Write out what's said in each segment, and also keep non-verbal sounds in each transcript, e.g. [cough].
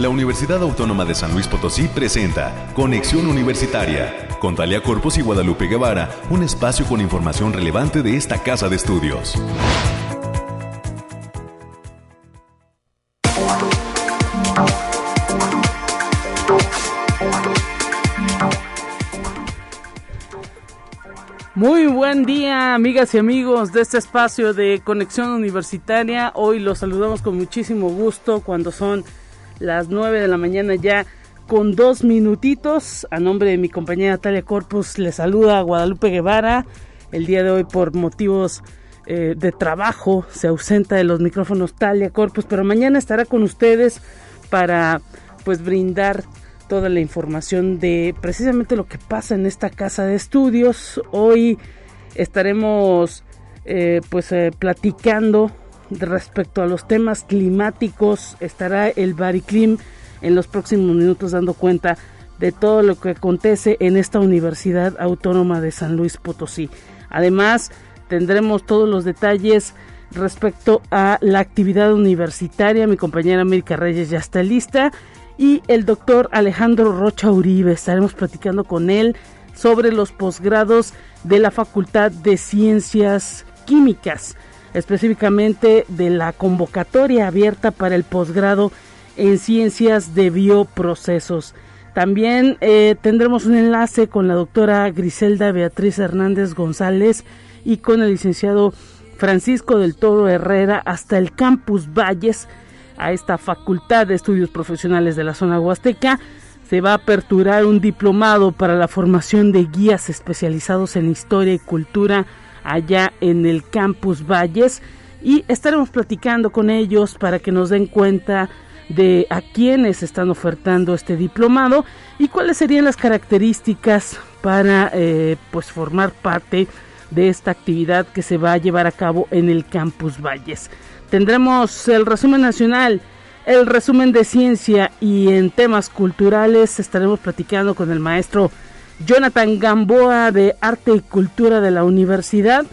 la Universidad Autónoma de San Luis Potosí presenta Conexión Universitaria con Talia Corpus y Guadalupe Guevara, un espacio con información relevante de esta casa de estudios. Muy buen día, amigas y amigos de este espacio de conexión universitaria. Hoy los saludamos con muchísimo gusto cuando son las 9 de la mañana ya con dos minutitos. A nombre de mi compañera Natalia Corpus le saluda Guadalupe Guevara. El día de hoy por motivos eh, de trabajo se ausenta de los micrófonos Talia Corpus, pero mañana estará con ustedes para pues brindar toda la información de precisamente lo que pasa en esta casa de estudios. Hoy estaremos eh, pues eh, platicando respecto a los temas climáticos. Estará el Bariclim en los próximos minutos dando cuenta de todo lo que acontece en esta Universidad Autónoma de San Luis Potosí. Además, tendremos todos los detalles respecto a la actividad universitaria. Mi compañera América Reyes ya está lista y el doctor Alejandro Rocha Uribe. Estaremos platicando con él sobre los posgrados de la Facultad de Ciencias Químicas, específicamente de la convocatoria abierta para el posgrado en Ciencias de Bioprocesos. También eh, tendremos un enlace con la doctora Griselda Beatriz Hernández González y con el licenciado Francisco del Toro Herrera hasta el Campus Valles a esta Facultad de Estudios Profesionales de la zona huasteca. Se va a aperturar un diplomado para la formación de guías especializados en historia y cultura allá en el Campus Valles y estaremos platicando con ellos para que nos den cuenta de a quienes están ofertando este diplomado y cuáles serían las características para eh, pues formar parte de esta actividad que se va a llevar a cabo en el Campus Valles. Tendremos el resumen nacional, el resumen de ciencia y en temas culturales estaremos platicando con el maestro Jonathan Gamboa de Arte y Cultura de la Universidad.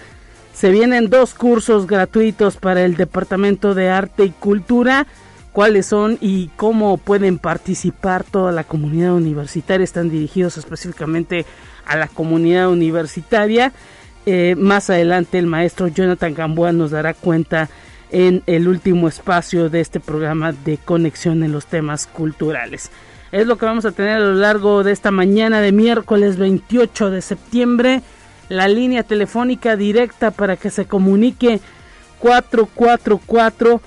Se vienen dos cursos gratuitos para el Departamento de Arte y Cultura. ¿Cuáles son y cómo pueden participar toda la comunidad universitaria? Están dirigidos específicamente a la comunidad universitaria. Eh, más adelante el maestro Jonathan Gamboa nos dará cuenta en el último espacio de este programa de conexión en los temas culturales. Es lo que vamos a tener a lo largo de esta mañana de miércoles 28 de septiembre. La línea telefónica directa para que se comunique 444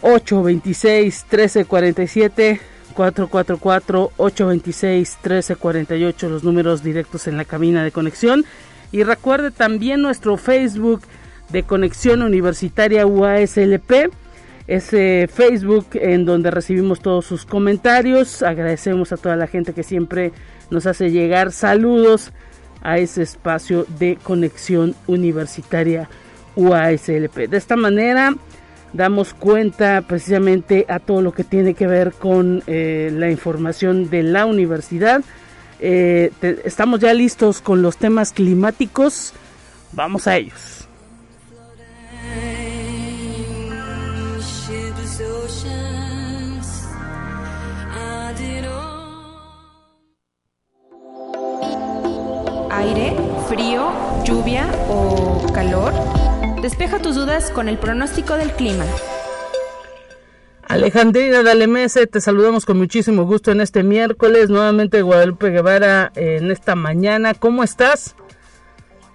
826 1347 444 826 1348 los números directos en la cabina de conexión y recuerde también nuestro Facebook de Conexión Universitaria UASLP. Ese Facebook en donde recibimos todos sus comentarios. Agradecemos a toda la gente que siempre nos hace llegar saludos a ese espacio de Conexión Universitaria UASLP. De esta manera damos cuenta precisamente a todo lo que tiene que ver con eh, la información de la universidad. Eh, estamos ya listos con los temas climáticos. Vamos a ellos. Aire, frío, lluvia o calor? Despeja tus dudas con el pronóstico del clima. Alejandrina Dalemese, te saludamos con muchísimo gusto en este miércoles. Nuevamente Guadalupe Guevara en esta mañana. ¿Cómo estás?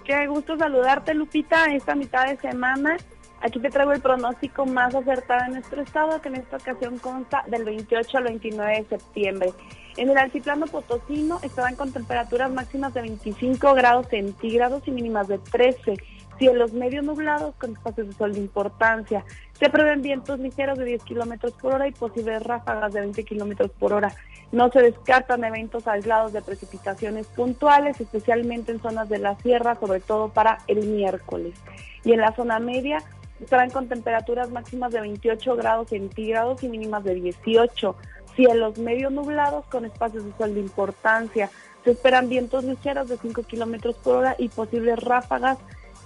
Qué gusto saludarte, Lupita, esta mitad de semana. Aquí te traigo el pronóstico más acertado en nuestro estado, que en esta ocasión consta del 28 al 29 de septiembre. En el altiplano potosino estarán con temperaturas máximas de 25 grados centígrados y mínimas de 13. Cielos medio nublados con espacios de sol de importancia. Se prevén vientos ligeros de 10 kilómetros por hora y posibles ráfagas de 20 kilómetros por hora. No se descartan eventos aislados de precipitaciones puntuales, especialmente en zonas de la sierra, sobre todo para el miércoles. Y en la zona media estarán con temperaturas máximas de 28 grados centígrados y mínimas de 18 cielos medio nublados con espacios de sol de importancia. Se esperan vientos ligeros de 5 kilómetros por hora y posibles ráfagas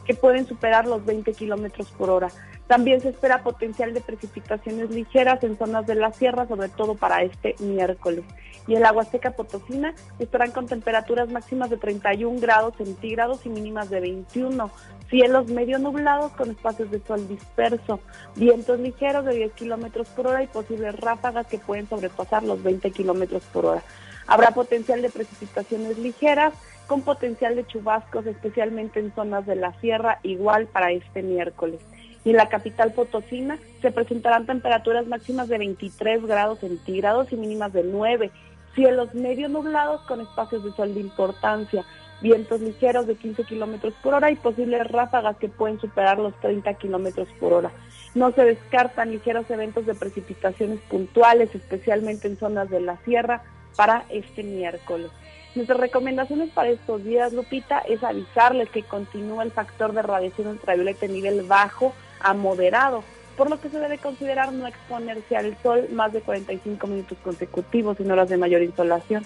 que pueden superar los 20 kilómetros por hora. También se espera potencial de precipitaciones ligeras en zonas de la sierra, sobre todo para este miércoles. Y en la Huasteca Potosina estarán con temperaturas máximas de 31 grados centígrados y mínimas de 21. Cielos medio nublados con espacios de sol disperso. Vientos ligeros de 10 kilómetros por hora y posibles ráfagas que pueden sobrepasar los 20 kilómetros por hora. Habrá potencial de precipitaciones ligeras con potencial de chubascos, especialmente en zonas de la sierra, igual para este miércoles y en la capital potosina se presentarán temperaturas máximas de 23 grados centígrados y mínimas de 9, cielos medio nublados con espacios de sol de importancia, vientos ligeros de 15 kilómetros por hora y posibles ráfagas que pueden superar los 30 kilómetros por hora. No se descartan ligeros eventos de precipitaciones puntuales, especialmente en zonas de la sierra, para este miércoles. Nuestras recomendaciones para estos días, Lupita, es avisarles que continúa el factor de radiación ultravioleta en nivel bajo a moderado, por lo que se debe considerar no exponerse al sol más de 45 minutos consecutivos en horas de mayor insolación.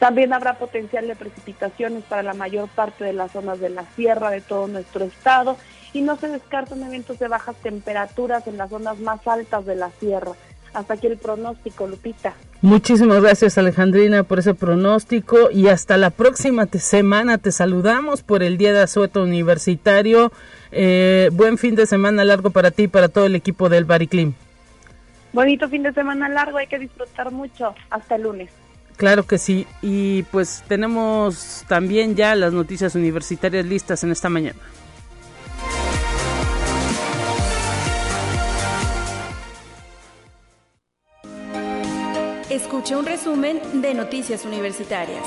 También habrá potencial de precipitaciones para la mayor parte de las zonas de la sierra de todo nuestro estado y no se descartan eventos de bajas temperaturas en las zonas más altas de la sierra. Hasta aquí el pronóstico, Lupita. Muchísimas gracias Alejandrina por ese pronóstico y hasta la próxima semana te saludamos por el Día de Asueto Universitario. Eh, buen fin de semana largo para ti y para todo el equipo del Bariclim. Bonito fin de semana largo, hay que disfrutar mucho. Hasta el lunes. Claro que sí. Y pues tenemos también ya las noticias universitarias listas en esta mañana. Escucha un resumen de Noticias Universitarias.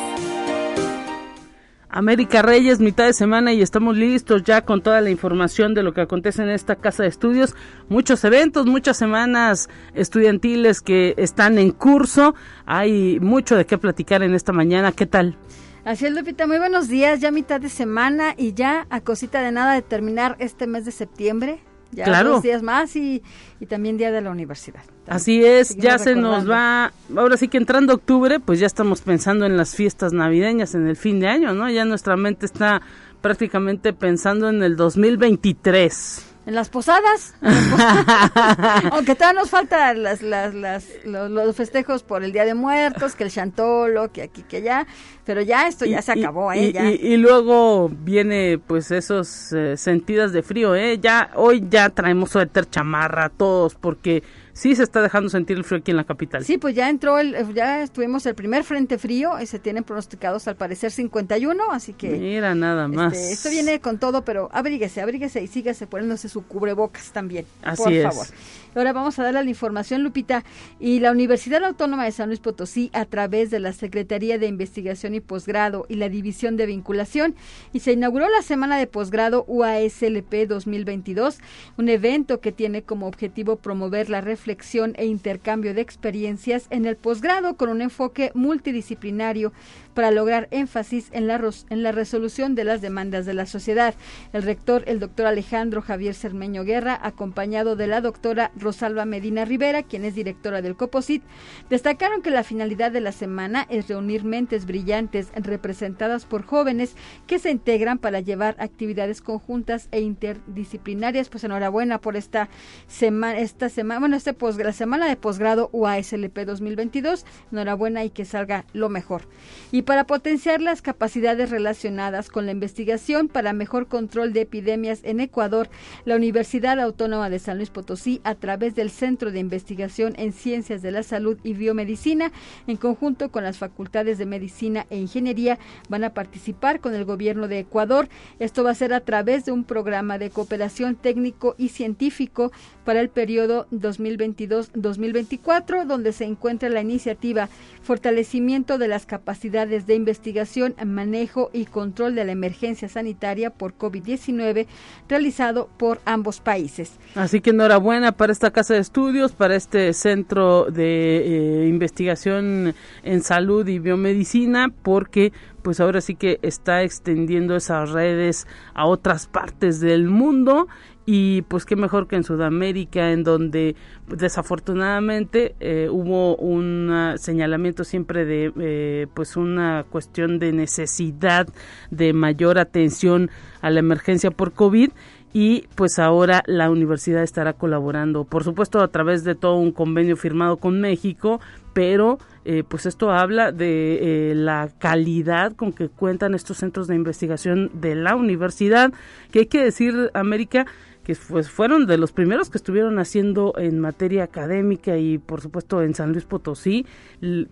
América Reyes, mitad de semana y estamos listos ya con toda la información de lo que acontece en esta casa de estudios. Muchos eventos, muchas semanas estudiantiles que están en curso. Hay mucho de qué platicar en esta mañana. ¿Qué tal? Así es, Lupita. Muy buenos días. Ya mitad de semana y ya a cosita de nada de terminar este mes de septiembre. Ya claro. dos días más y, y también día de la universidad. Así es, ya se nos va, ahora sí que entrando octubre, pues ya estamos pensando en las fiestas navideñas, en el fin de año, ¿no? Ya nuestra mente está prácticamente pensando en el 2023. En las posadas, [laughs] aunque todavía nos falta las, las, las, los, festejos por el Día de Muertos, que el Chantolo, que aquí, que allá, pero ya esto ya se acabó, ¿eh? Y, Y, luego viene pues esos eh, sentidas de frío, ¿eh? Ya, hoy ya traemos suéter, chamarra, todos, porque sí se está dejando sentir el frío aquí en la capital. Sí, pues ya entró, el, ya estuvimos el primer frente frío y se tienen pronosticados al parecer 51, así que... Mira, nada más. Este, esto viene con todo, pero abríguese, abríguese y sígase poniéndose su cubrebocas también, así por es. favor. Ahora vamos a darle la información, Lupita. Y la Universidad Autónoma de San Luis Potosí, a través de la Secretaría de Investigación y Posgrado y la División de Vinculación, y se inauguró la Semana de Posgrado UASLP 2022, un evento que tiene como objetivo promover la reflexión e intercambio de experiencias en el posgrado con un enfoque multidisciplinario para lograr énfasis en la, en la resolución de las demandas de la sociedad. El rector, el doctor Alejandro Javier Cermeño Guerra, acompañado de la doctora Rosalba Medina Rivera, quien es directora del COPOSIT, destacaron que la finalidad de la semana es reunir mentes brillantes representadas por jóvenes que se integran para llevar actividades conjuntas e interdisciplinarias. Pues enhorabuena por esta semana, esta semana, bueno, este la semana de posgrado UASLP 2022. Enhorabuena y que salga lo mejor. Y para potenciar las capacidades relacionadas con la investigación para mejor control de epidemias en Ecuador, la Universidad Autónoma de San Luis Potosí, a través del Centro de Investigación en Ciencias de la Salud y Biomedicina, en conjunto con las facultades de Medicina e Ingeniería, van a participar con el gobierno de Ecuador. Esto va a ser a través de un programa de cooperación técnico y científico para el periodo 2022-2024, donde se encuentra la iniciativa Fortalecimiento de las capacidades de investigación, manejo y control de la emergencia sanitaria por COVID-19, realizado por ambos países. Así que enhorabuena para esta casa de estudios, para este centro de eh, investigación en salud y biomedicina, porque pues ahora sí que está extendiendo esas redes a otras partes del mundo y pues qué mejor que en Sudamérica en donde pues, desafortunadamente eh, hubo un señalamiento siempre de eh, pues una cuestión de necesidad de mayor atención a la emergencia por COVID y pues ahora la universidad estará colaborando, por supuesto a través de todo un convenio firmado con México, pero eh, pues esto habla de eh, la calidad con que cuentan estos centros de investigación de la universidad, que hay que decir, América, que pues fueron de los primeros que estuvieron haciendo en materia académica y por supuesto en San Luis Potosí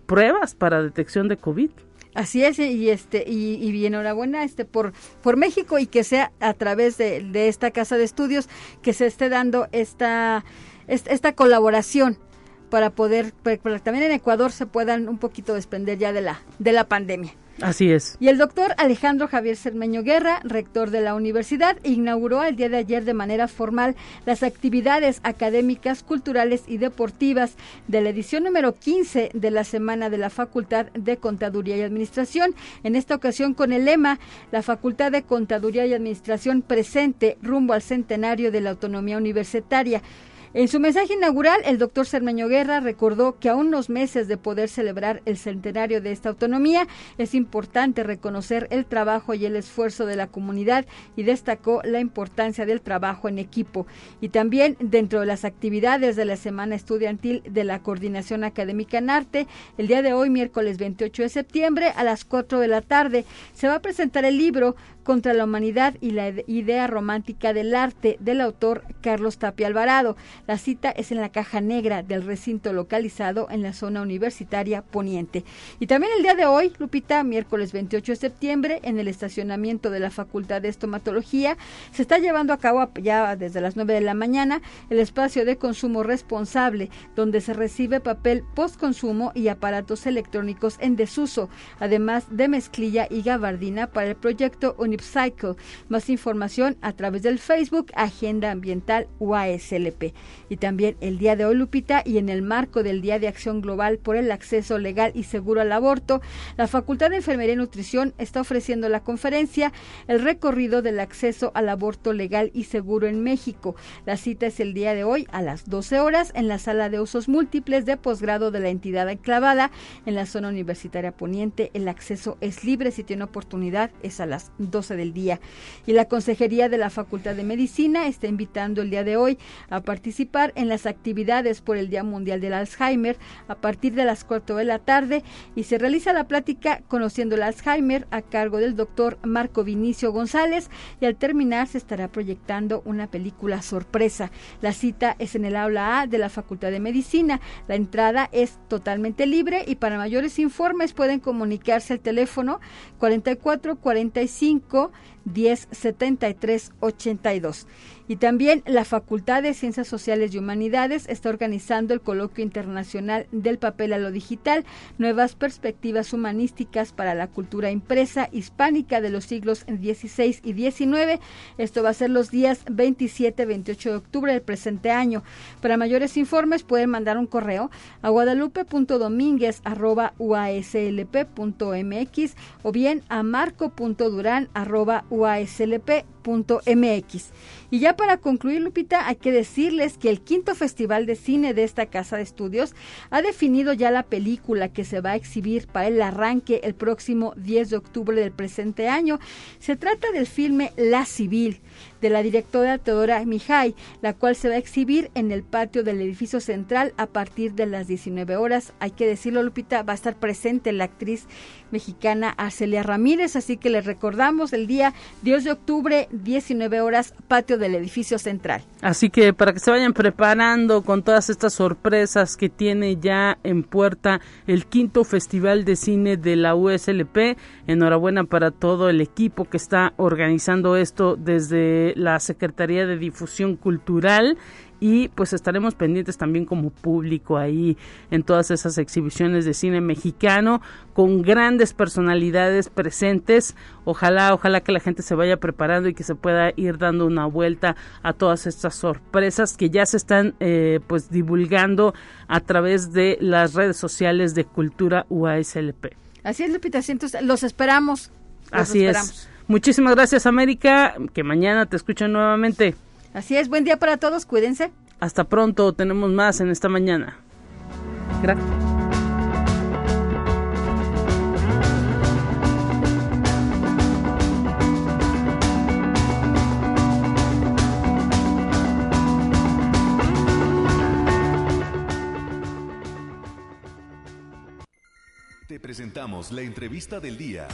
pruebas para detección de COVID. Así es, y este, y, y enhorabuena este por, por México y que sea a través de, de esta casa de estudios que se esté dando esta, esta, colaboración para poder, para también en Ecuador se puedan un poquito desprender ya de la, de la pandemia. Así es. Y el doctor Alejandro Javier Cermeño Guerra, rector de la universidad, inauguró el día de ayer de manera formal las actividades académicas, culturales y deportivas de la edición número 15 de la Semana de la Facultad de Contaduría y Administración. En esta ocasión con el lema La Facultad de Contaduría y Administración presente rumbo al centenario de la autonomía universitaria. En su mensaje inaugural, el doctor Cermeño Guerra recordó que a unos meses de poder celebrar el centenario de esta autonomía, es importante reconocer el trabajo y el esfuerzo de la comunidad y destacó la importancia del trabajo en equipo. Y también dentro de las actividades de la Semana Estudiantil de la Coordinación Académica en Arte, el día de hoy, miércoles 28 de septiembre, a las 4 de la tarde, se va a presentar el libro contra la humanidad y la idea romántica del arte del autor Carlos Tapia Alvarado. La cita es en la caja negra del recinto localizado en la zona universitaria poniente. Y también el día de hoy, Lupita, miércoles 28 de septiembre, en el estacionamiento de la Facultad de Estomatología, se está llevando a cabo ya desde las 9 de la mañana el espacio de consumo responsable, donde se recibe papel postconsumo y aparatos electrónicos en desuso, además de mezclilla y gabardina para el proyecto Unipcycle. Más información a través del Facebook Agenda Ambiental UASLP. Y también el día de hoy, Lupita, y en el marco del Día de Acción Global por el Acceso Legal y Seguro al Aborto, la Facultad de Enfermería y Nutrición está ofreciendo la conferencia El recorrido del acceso al aborto legal y seguro en México. La cita es el día de hoy a las 12 horas en la sala de usos múltiples de posgrado de la entidad enclavada en la zona universitaria poniente. El acceso es libre, si tiene oportunidad es a las 12 del día. Y la Consejería de la Facultad de Medicina está invitando el día de hoy a participar en las actividades por el Día Mundial del Alzheimer a partir de las 4 de la tarde y se realiza la plática Conociendo el Alzheimer a cargo del doctor Marco Vinicio González y al terminar se estará proyectando una película sorpresa. La cita es en el aula A de la Facultad de Medicina. La entrada es totalmente libre y para mayores informes pueden comunicarse al teléfono 44 45 10 73 82. Y también la Facultad de Ciencias Sociales y Humanidades está organizando el Coloquio Internacional del Papel a lo Digital, Nuevas Perspectivas Humanísticas para la Cultura Impresa Hispánica de los siglos XVI y XIX. Esto va a ser los días 27 28 de octubre del presente año. Para mayores informes pueden mandar un correo a guadalupe.domínguez.uaslp.mx o bien a marco.duran.uaslp.mx uaslp.mx. Y ya para concluir, Lupita, hay que decirles que el quinto Festival de Cine de esta casa de estudios ha definido ya la película que se va a exhibir para el arranque el próximo 10 de octubre del presente año. Se trata del filme La Civil de la directora Teodora Mijay, la cual se va a exhibir en el patio del edificio central a partir de las 19 horas. Hay que decirlo, Lupita, va a estar presente la actriz mexicana Arcelia Ramírez, así que les recordamos el día 10 de octubre, 19 horas, patio del edificio central. Así que para que se vayan preparando con todas estas sorpresas que tiene ya en puerta el quinto Festival de Cine de la USLP, enhorabuena para todo el equipo que está organizando esto desde la Secretaría de Difusión Cultural y pues estaremos pendientes también como público ahí en todas esas exhibiciones de cine mexicano con grandes personalidades presentes. Ojalá, ojalá que la gente se vaya preparando y que se pueda ir dando una vuelta a todas estas sorpresas que ya se están eh, pues divulgando a través de las redes sociales de Cultura UASLP. Así es, Lupita, entonces los esperamos. Así es. Muchísimas gracias, América. Que mañana te escuchen nuevamente. Así es, buen día para todos, cuídense. Hasta pronto, tenemos más en esta mañana. Gracias. Te presentamos la entrevista del día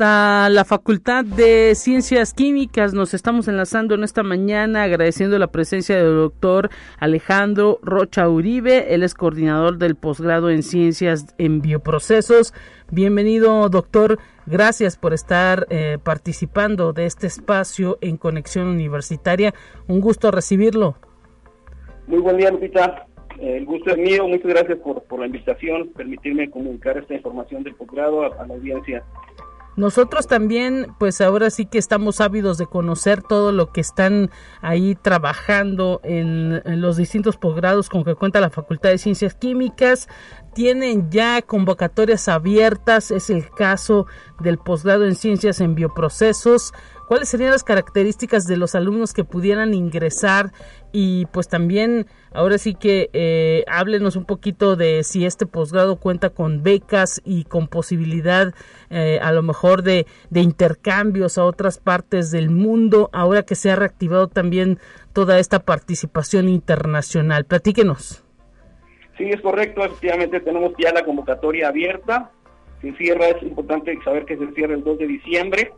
la Facultad de Ciencias Químicas. Nos estamos enlazando en esta mañana agradeciendo la presencia del doctor Alejandro Rocha Uribe. Él es coordinador del posgrado en Ciencias en Bioprocesos. Bienvenido, doctor. Gracias por estar eh, participando de este espacio en Conexión Universitaria. Un gusto recibirlo. Muy buen día, Lupita. El gusto es mío. Muchas gracias por, la invitación, permitirme comunicar esta información del posgrado a la audiencia. Nosotros también, pues ahora sí que estamos ávidos de conocer todo lo que están ahí trabajando en, los distintos posgrados con que cuenta la Facultad de Ciencias Químicas. Tienen ya convocatorias abiertas, es el caso del posgrado en Ciencias en Bioprocesos. ¿Cuáles serían las características de los alumnos que pudieran ingresar? Y pues también, ahora sí que eh, háblenos un poquito de si este posgrado cuenta con becas y con posibilidad eh, a lo mejor de, de intercambios a otras partes del mundo, ahora que se ha reactivado también toda esta participación internacional. Platíquenos. Sí, es correcto, efectivamente tenemos ya la convocatoria abierta. Se cierra, es importante saber que se cierra el 2 de diciembre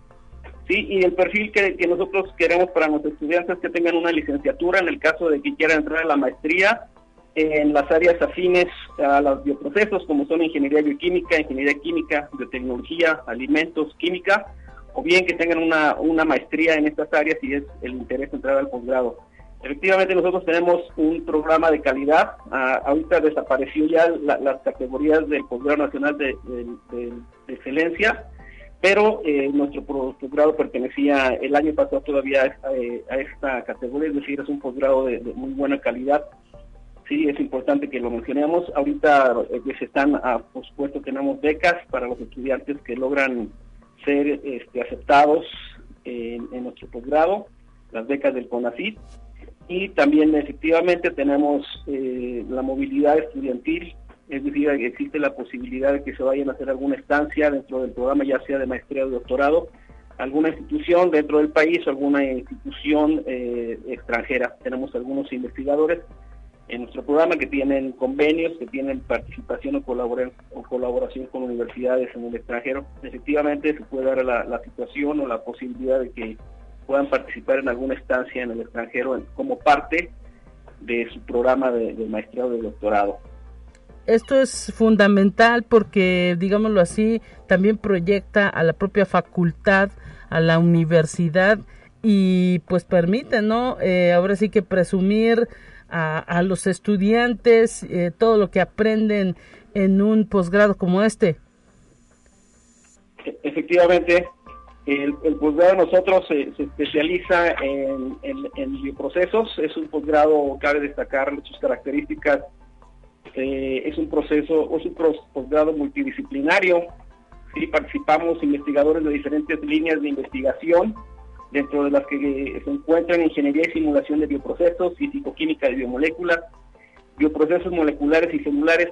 Sí, y el perfil que, nosotros queremos para nuestros estudiantes es que tengan una licenciatura en el caso de que quieran entrar a la maestría en las áreas afines a los bioprocesos, como son ingeniería bioquímica, ingeniería química, biotecnología, alimentos, química, o bien que tengan una, una maestría en estas áreas y es el interés entrar al posgrado. Efectivamente, nosotros tenemos un programa de calidad. Ah, ahorita desapareció ya las categorías del posgrado nacional de excelencia pero eh, nuestro posgrado pertenecía el año pasado todavía a, esta categoría, es decir, es un posgrado de, muy buena calidad. Sí, es importante que lo mencionemos. Ahorita eh, se están, ah, por supuesto, tenemos becas para los estudiantes que logran ser este, aceptados en, nuestro posgrado, las becas del CONACYT. Y también efectivamente tenemos eh, la movilidad estudiantil es decir, existe la posibilidad de que se vayan a hacer alguna estancia dentro del programa, ya sea de maestría o doctorado, alguna institución dentro del país o alguna institución eh, extranjera. Tenemos algunos investigadores en nuestro programa que tienen convenios, que tienen participación o, o colaboración con universidades en el extranjero. Efectivamente, se puede dar la, situación o la posibilidad de que puedan participar en alguna estancia en el extranjero como parte de su programa de, de maestría o de doctorado esto es fundamental porque, digámoslo así, también proyecta a la propia facultad, a la universidad y pues permite, ¿no? Eh, ahora sí que presumir a, los estudiantes eh, todo lo que aprenden en un posgrado como este. Efectivamente, el, posgrado de nosotros se, especializa en, en, bioprocesos, es un posgrado, cabe destacar sus características eh, es un proceso, es un posgrado multidisciplinario. Sí, participamos investigadores de diferentes líneas de investigación, dentro de las que se encuentran ingeniería y simulación de bioprocesos, físico-química de biomoléculas, bioprocesos moleculares y celulares.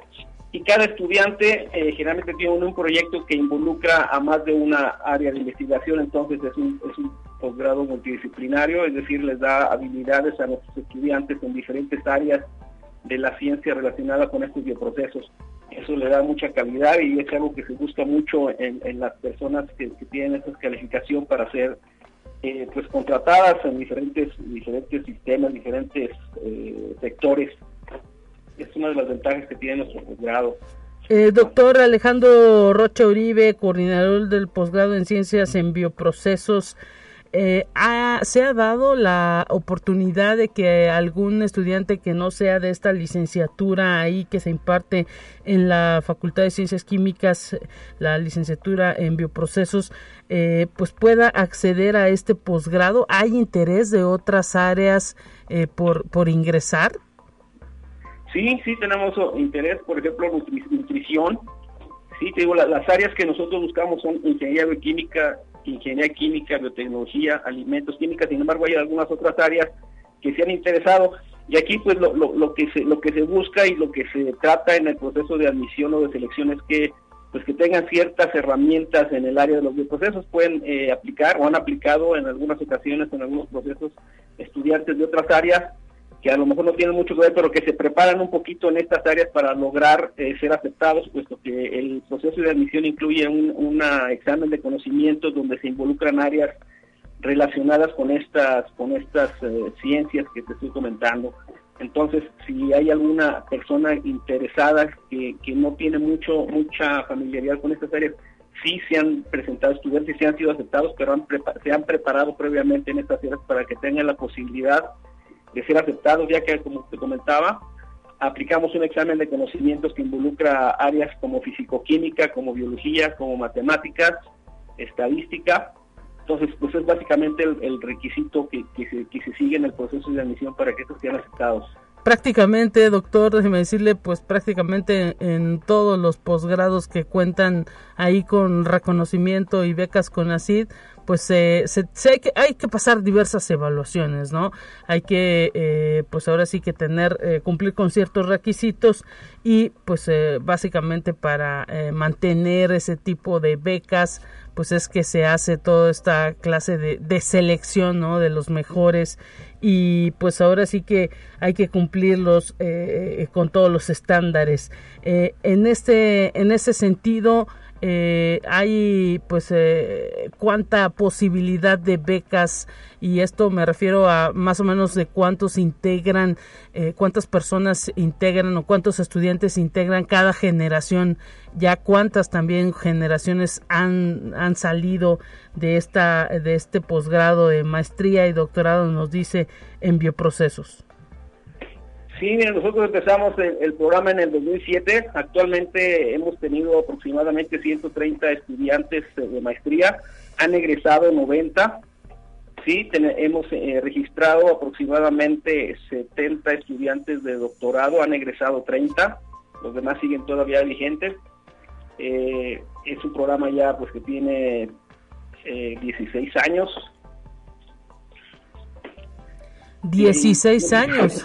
Y cada estudiante eh, generalmente tiene un, proyecto que involucra a más de una área de investigación, entonces es un, es un posgrado multidisciplinario, es decir, les da habilidades a nuestros estudiantes en diferentes áreas de la ciencia relacionada con estos bioprocesos. Eso le da mucha calidad y es algo que se busca mucho en, las personas que, tienen esa calificación para ser eh, pues contratadas en diferentes diferentes sistemas, diferentes eh, sectores. Es una de las ventajas que tiene nuestro posgrado. Eh, doctor Alejandro Rocha Uribe, coordinador del posgrado en ciencias en bioprocesos. Eh, se ha dado la oportunidad de que algún estudiante que no sea de esta licenciatura ahí que se imparte en la Facultad de Ciencias Químicas, la licenciatura en bioprocesos, eh, pues pueda acceder a este posgrado. ¿Hay interés de otras áreas eh, por, por ingresar? Sí, sí tenemos interés, por ejemplo, nutrición. Sí, te digo, las áreas que nosotros buscamos son ingeniería bioquímica, ingeniería química, biotecnología, alimentos, química, sin embargo hay algunas otras áreas que se han interesado. Y aquí pues lo, lo, que se lo que se busca y lo que se trata en el proceso de admisión o de selección es que pues que tengan ciertas herramientas en el área de los bioprocesos. Pueden eh, aplicar o han aplicado en algunas ocasiones en algunos procesos estudiantes de otras áreas que a lo mejor no tienen mucho que ver, pero que se preparan un poquito en estas áreas para lograr eh, ser aceptados, puesto que el proceso de admisión incluye un examen de conocimientos donde se involucran áreas relacionadas con estas con estas eh, ciencias que te estoy comentando. Entonces, si hay alguna persona interesada que, no tiene mucho mucha familiaridad con estas áreas, sí se han presentado estudiantes, sí han sido aceptados, pero se han preparado previamente en estas áreas para que tengan la posibilidad de ser aceptados, ya que, como te comentaba, aplicamos un examen de conocimientos que involucra áreas como fisicoquímica, como biología, como matemáticas, estadística. Entonces, pues es básicamente el, requisito que, se, que se sigue en el proceso de admisión para que estos sean aceptados prácticamente, doctor, déjeme decirle, pues prácticamente en todos los posgrados que cuentan ahí con reconocimiento y becas con ACID, pues se, hay, que, hay que pasar diversas evaluaciones, ¿no? Hay que, eh, pues ahora sí que tener, eh, cumplir con ciertos requisitos y pues eh, básicamente para mantener ese tipo de becas, pues es que se hace toda esta clase de, de selección, ¿no? De los mejores y pues ahora sí que hay que cumplirlos con todos los estándares. en este, en ese sentido, eh, hay pues eh, cuánta posibilidad de becas y esto me refiero a más o menos de cuántos integran, eh, cuántas personas integran o cuántos estudiantes integran cada generación, ya cuántas también generaciones han, han salido de esta de este posgrado de maestría y doctorado nos dice en bioprocesos. Sí, nosotros empezamos el, programa en el 2007. Actualmente hemos tenido aproximadamente 130 estudiantes eh, de maestría. Han egresado 90. Sí, hemos eh, registrado aproximadamente 70 estudiantes de doctorado. Han egresado 30. Los demás siguen todavía vigentes. Eh, es un programa ya pues que tiene 16 años. 16 años.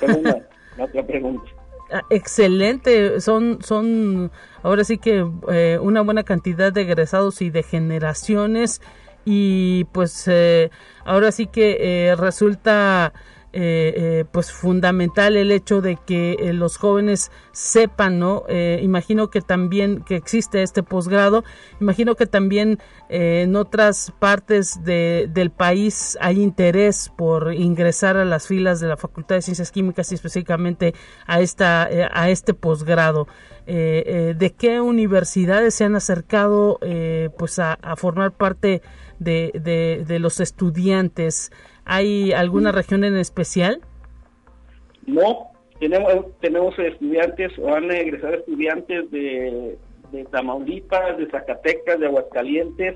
Pregunta. Ah, excelente, son, son ahora sí que eh, una buena cantidad de egresados y de generaciones y pues eh, ahora sí que eh, resulta eh, eh, pues fundamental el hecho de que eh, los jóvenes sepan, ¿no? imagino que también que existe este posgrado, imagino que también en otras partes de, del país hay interés por ingresar a las filas de la Facultad de Ciencias Químicas y específicamente a esta a este posgrado. ¿De qué universidades se han acercado pues a, formar parte de, de los estudiantes? ¿Hay alguna región en especial? No, tenemos, tenemos estudiantes o han egresado estudiantes de, de Tamaulipas, de Zacatecas, de Aguascalientes,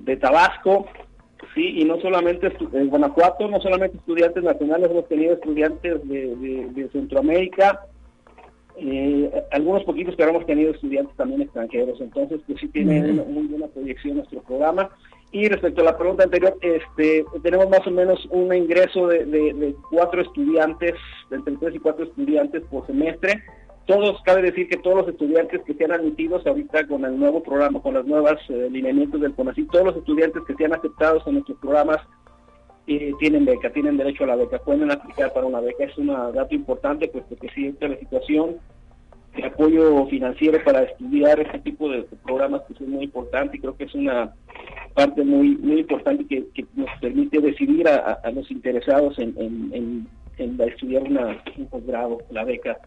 de Tabasco, sí, y no solamente en Guanajuato, no solamente estudiantes nacionales, hemos tenido estudiantes de, Centroamérica, eh, algunos poquitos, pero hemos tenido estudiantes también extranjeros, entonces pues sí tiene una muy buena proyección nuestro programa. Y respecto a la pregunta anterior, este, tenemos más o menos un ingreso de, cuatro estudiantes, entre tres y cuatro estudiantes por semestre. Todos, cabe decir que todos los estudiantes que sean admitidos ahorita con el nuevo programa, con las nuevas eh, lineamientos del CONACYT, todos los estudiantes que sean aceptados en nuestros programas eh, tienen beca, tienen derecho a la beca, pueden aplicar para una beca. Es un dato importante, pues porque si esta la situación de apoyo financiero para estudiar este tipo de programas, pues es muy importante y creo que es una parte muy muy importante que, nos permite decidir a, los interesados en, en, estudiar una, un posgrado, la beca.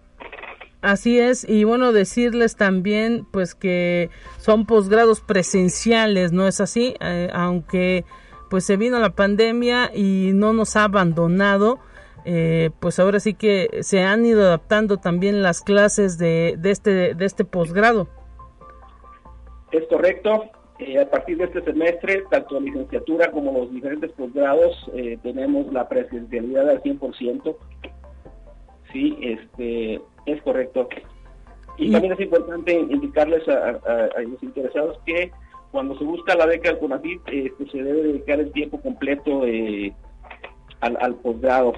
Así es, y bueno, decirles también pues que son posgrados presenciales, ¿no es así? Eh, aunque pues se vino la pandemia y no nos ha abandonado, eh, pues ahora sí que se han ido adaptando también las clases de, de este, de este posgrado. Es correcto, eh, a partir de este semestre, tanto la licenciatura como los diferentes posgrados, eh, tenemos la presencialidad al 100%. Sí, este, es correcto. Y, también es importante indicarles a, los interesados que cuando se busca la beca del CONACYT, eh, pues se debe dedicar el tiempo completo al, al posgrado.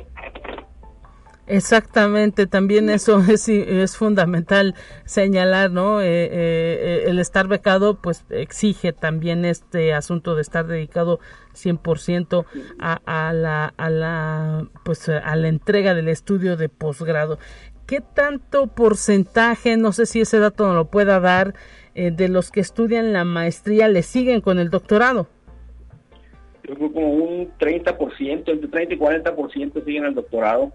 Exactamente, también eso [laughs] es, es fundamental señalar, ¿no? Eh, eh, eh, el estar becado, pues exige también este asunto de estar dedicado 100% a, a, la, a, la, pues, a la entrega del estudio de posgrado. ¿Qué tanto porcentaje, no sé si ese dato no lo pueda dar, de los que estudian la maestría le siguen con el doctorado? Yo creo como un 30%, entre 30 y 40% siguen el doctorado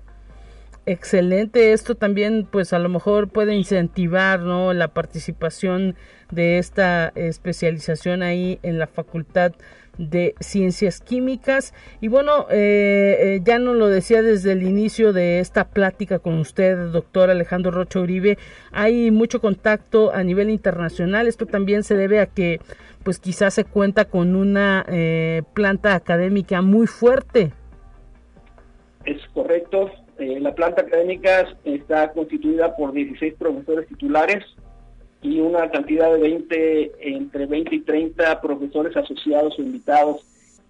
excelente. Esto también, pues a lo mejor puede incentivar, ¿no? La participación de esta especialización ahí en la Facultad de Ciencias Químicas. Y bueno, eh, eh, ya nos lo decía desde el inicio de esta plática con usted, doctor Alejandro Rocha Uribe, hay mucho contacto a nivel internacional. Esto también se debe a que, pues quizás se cuenta con una eh, planta académica muy fuerte. Es correcto, eh, la planta académica está constituida por 16 profesores titulares y una cantidad de 20, entre 20 y 30 profesores asociados o invitados.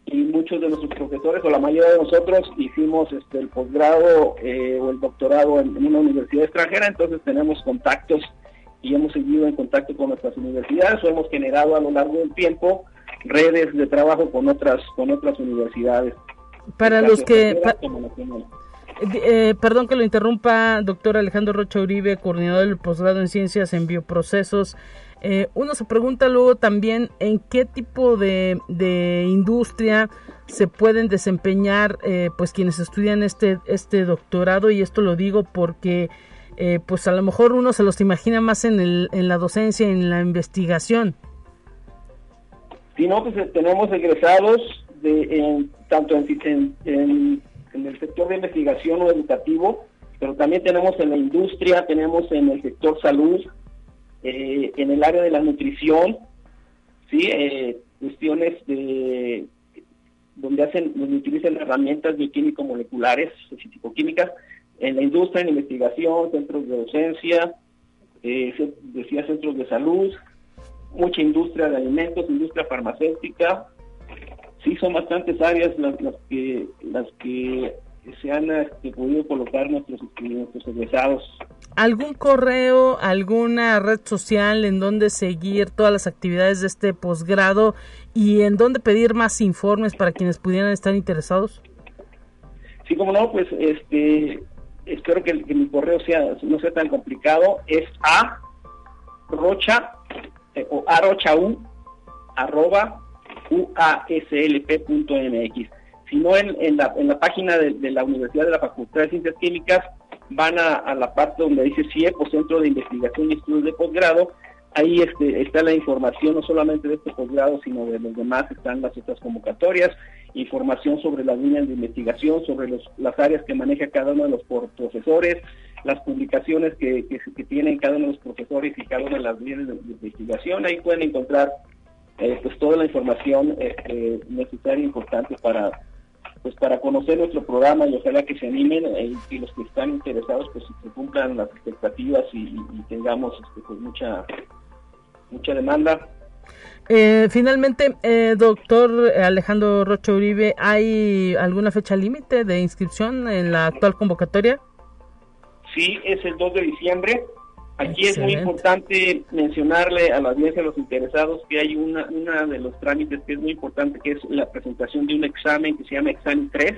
Y muchos de nuestros profesores, o la mayoría de nosotros, hicimos este, el posgrado eh, o el doctorado en, una universidad extranjera, entonces tenemos contactos y hemos seguido en contacto con nuestras universidades o hemos generado a lo largo del tiempo redes de trabajo con otras con otras universidades. Para los que eh, perdón que lo interrumpa, doctor Alejandro Rocha Uribe, coordinador del posgrado en ciencias en bioprocesos. Eh, uno se pregunta luego también en qué tipo de, industria se pueden desempeñar eh, pues quienes estudian este, este doctorado y esto lo digo porque pues a lo mejor uno se los imagina más en, el, en la docencia, en la investigación. Sí, no, pues tenemos egresados de, tanto en, en en el sector de investigación o educativo, pero también tenemos en la industria, tenemos en el sector salud, eh, en el área de la nutrición, sí, eh, cuestiones de donde hacen, donde utilizan herramientas bioquímico moleculares, físico-químicas, en la industria, en investigación, centros de docencia, eh, decía centros de salud, mucha industria de alimentos, industria farmacéutica, sí son bastantes áreas las, que las que se han este, podido colocar nuestros, nuestros egresados. ¿Algún correo, alguna red social en donde seguir todas las actividades de este posgrado y en donde pedir más informes para quienes pudieran estar interesados? Sí, como no, pues este espero que, mi correo sea no sea tan complicado. Es a rocha eh, o a rocha u arroba uaslp.mx. Si no, en, la, en la página de, la Universidad de la Facultad de Ciencias Químicas van a, la parte donde dice CIEP o Centro de Investigación y Estudios de Posgrado. Ahí este, está la información no solamente de este posgrado, sino de los demás, están las otras convocatorias, información sobre las líneas de investigación, sobre las áreas que maneja cada uno de los profesores, las publicaciones que, tienen cada uno de los profesores y cada una de las líneas de investigación. Ahí pueden encontrar eh, pues toda la información este, necesaria e importante para pues para conocer nuestro programa y ojalá que se animen eh, y los que están interesados pues se cumplan las expectativas y, tengamos este, pues mucha mucha demanda eh, finalmente, doctor Alejandro Rocha Uribe, ¿hay alguna fecha límite de inscripción en la actual convocatoria? Sí, es el 2 de diciembre. Aquí es muy importante mencionarle a la audiencia, a los interesados, que hay una, una de los trámites que es muy importante, que es la presentación de un examen que se llama Examen 3,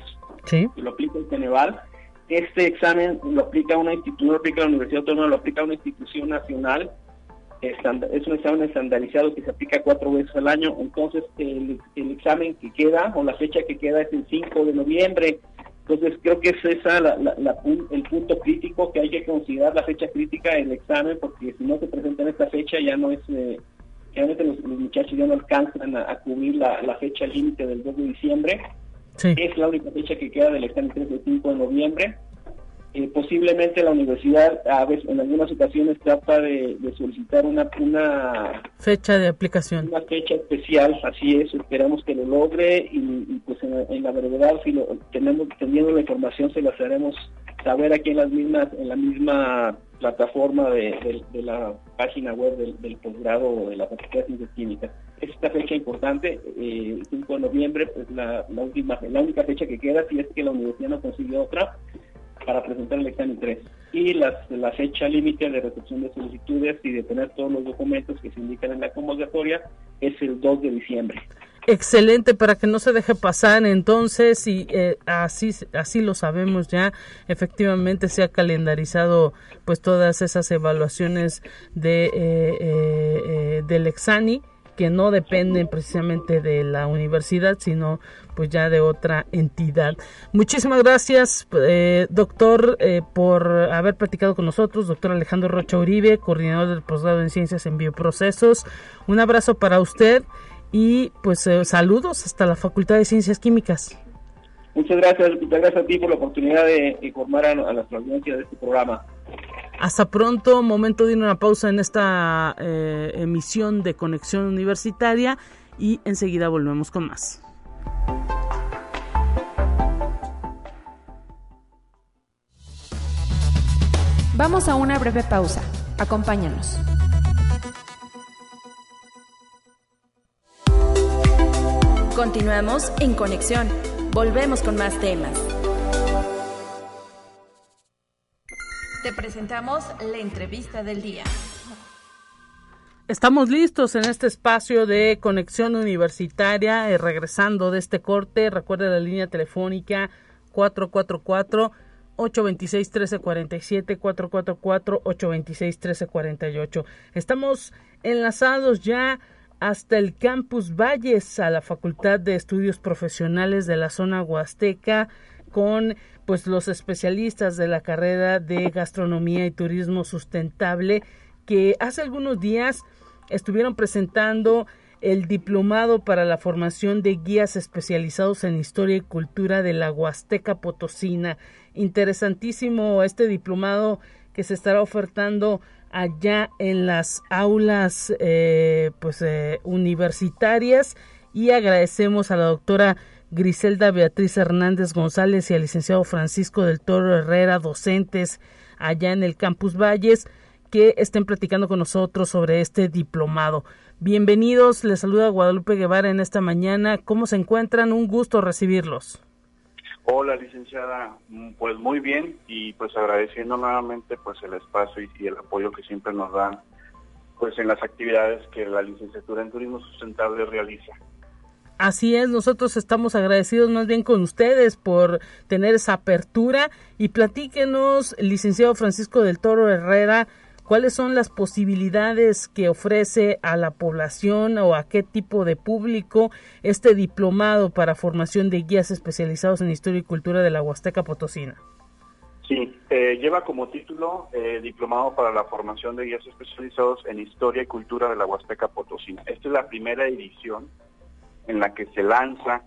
que lo aplica el Ceneval. Este examen lo aplica una institución, lo aplica la Universidad Autónoma, lo aplica una institución nacional. Es un examen estandarizado que se aplica cuatro veces al año. Entonces, el, el examen que queda, o la fecha que queda, es el 5 de noviembre entonces creo que es esa el punto crítico que hay que considerar la fecha crítica del examen, porque si no se presenta en esta fecha ya no es, eh, realmente los, muchachos ya no alcanzan a, cubrir la, fecha límite del 2 de diciembre. Es la única fecha que queda del examen 3 de 5 de noviembre. Eh, posiblemente la universidad a veces en algunas ocasiones trata de, solicitar una, una fecha de aplicación una fecha especial así es esperamos que lo logre y, pues en, la brevedad si lo tenemos teniendo la información se las haremos saber aquí en las mismas en la misma plataforma de, la página web del, posgrado de la Facultad de Ciencias Químicas. Esta fecha importante, eh, 5 de noviembre, pues la, la, última, la única fecha que queda, si es que la universidad no consigue otra, para presentar el examen 3. Y las, la fecha límite de recepción de solicitudes y de tener todos los documentos que se indican en la convocatoria es el 2 de diciembre. Excelente para que no se deje pasar entonces y eh, así así lo sabemos ya efectivamente se ha calendarizado pues todas esas evaluaciones de eh, eh, del Exani que no dependen precisamente de la universidad, sino pues ya de otra entidad. Muchísimas gracias, eh, doctor, eh, por haber platicado con nosotros, doctor Alejandro Rocha Uribe, coordinador del posgrado en Ciencias en Bioprocesos. Un abrazo para usted y pues eh, saludos hasta la Facultad de Ciencias Químicas. Muchas gracias, muchas gracias a ti por la oportunidad de informar a, a las audiencias de este programa. Hasta pronto, momento de ir a una pausa en esta eh, emisión de Conexión Universitaria y enseguida volvemos con más. Vamos a una breve pausa. Acompáñanos. Continuamos en conexión. Volvemos con más temas. Te presentamos la entrevista del día. Estamos listos en este espacio de conexión universitaria, eh, regresando de este corte. Recuerda la línea telefónica 444 826 1347 444 826 1348. Estamos enlazados ya hasta el campus Valles a la Facultad de Estudios Profesionales de la zona Huasteca con pues los especialistas de la carrera de gastronomía y turismo sustentable que hace algunos días estuvieron presentando el diplomado para la formación de guías especializados en historia y cultura de la Huasteca Potosina. Interesantísimo este diplomado que se estará ofertando allá en las aulas eh, pues eh, universitarias y agradecemos a la doctora Griselda Beatriz Hernández González y al licenciado Francisco del Toro Herrera, docentes allá en el Campus Valles, que estén platicando con nosotros sobre este diplomado. Bienvenidos, les saluda Guadalupe Guevara en esta mañana. ¿Cómo se encuentran? Un gusto recibirlos. Hola, licenciada. Pues muy bien y pues agradeciendo nuevamente pues el espacio y, y el apoyo que siempre nos dan pues en las actividades que la licenciatura en turismo sustentable realiza. Así es, nosotros estamos agradecidos más bien con ustedes por tener esa apertura y platíquenos, licenciado Francisco del Toro Herrera, cuáles son las posibilidades que ofrece a la población o a qué tipo de público este diplomado para formación de guías especializados en historia y cultura de la Huasteca Potosina. Sí, eh, lleva como título eh, Diplomado para la formación de guías especializados en historia y cultura de la Huasteca Potosina. Esta es la primera edición en la que se lanza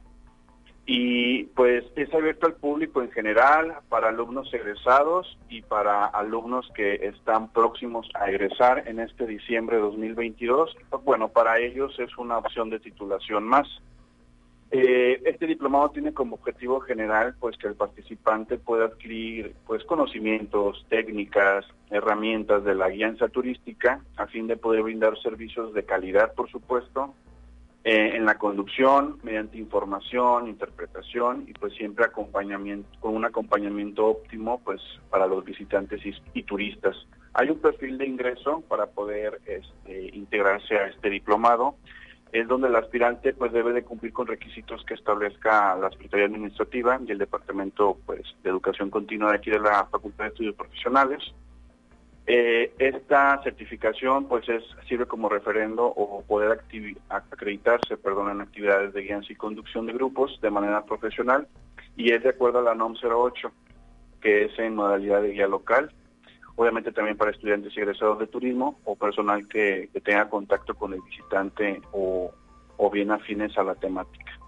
y pues es abierto al público en general, para alumnos egresados y para alumnos que están próximos a egresar en este diciembre de 2022. Bueno, para ellos es una opción de titulación más. Eh, este diplomado tiene como objetivo general pues que el participante pueda adquirir pues conocimientos, técnicas, herramientas de la guianza turística a fin de poder brindar servicios de calidad, por supuesto, eh, en la conducción, mediante información, interpretación y pues siempre acompañamiento, con un acompañamiento óptimo pues para los visitantes y, turistas. Hay un perfil de ingreso para poder este, integrarse a este diplomado, es donde el aspirante pues debe de cumplir con requisitos que establezca la Secretaría Administrativa y el Departamento pues de Educación Continua de aquí de la Facultad de Estudios Profesionales. Eh, esta certificación pues es sirve como referendo o poder acreditarse perdón, en actividades de guianza y conducción de grupos de manera profesional y es de acuerdo a la NOM 08 que es en modalidad de guía local obviamente también para estudiantes y egresados de turismo o personal que, que tenga contacto con el visitante o, o bien afines a la temática.